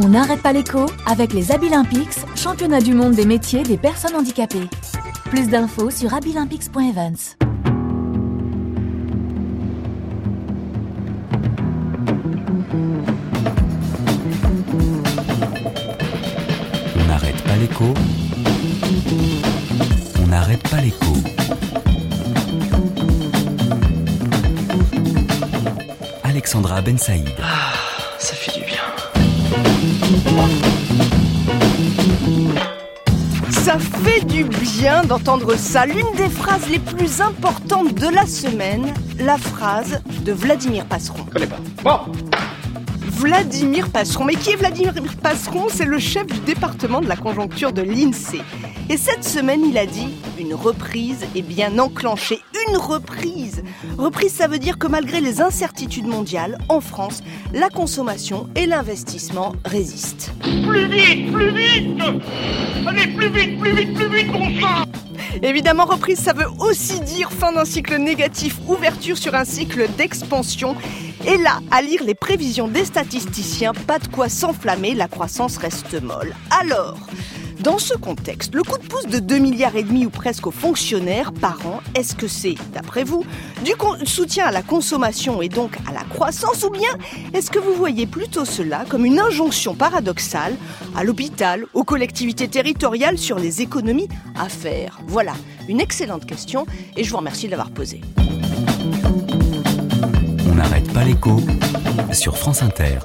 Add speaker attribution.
Speaker 1: On n'arrête pas l'écho avec les Abilympics, championnat du monde des métiers des personnes handicapées. Plus d'infos sur abilympics.events.
Speaker 2: On n'arrête pas l'écho. On n'arrête pas l'écho. Alexandra Ben Saïd.
Speaker 3: Ça fait du. Ça fait du bien d'entendre ça. L'une des phrases les plus importantes de la semaine, la phrase de Vladimir Passeron.
Speaker 4: Je connais pas. Bon,
Speaker 3: Vladimir Passeron. Mais qui est Vladimir Passeron? C'est le chef du département de la conjoncture de l'INSEE. Et cette semaine, il a dit une reprise est bien enclenchée. Une reprise Reprise, ça veut dire que malgré les incertitudes mondiales, en France, la consommation et l'investissement résistent.
Speaker 4: plus vite, plus vite Allez, plus vite, plus vite, plus vite, bon sang
Speaker 3: Évidemment, reprise, ça veut aussi dire fin d'un cycle négatif, ouverture sur un cycle d'expansion. Et là, à lire les prévisions des statisticiens, pas de quoi s'enflammer, la croissance reste molle. Alors, dans ce contexte, le coup de pouce de 2 milliards et demi ou presque aux fonctionnaires par an, est-ce que c'est, d'après vous, du soutien à la consommation et donc à la croissance ou bien est-ce que vous voyez plutôt cela comme une injonction paradoxale à l'hôpital, aux collectivités territoriales sur les économies à faire? Voilà, une excellente question et je vous remercie de l'avoir posée.
Speaker 2: On n'arrête pas l'écho sur France Inter.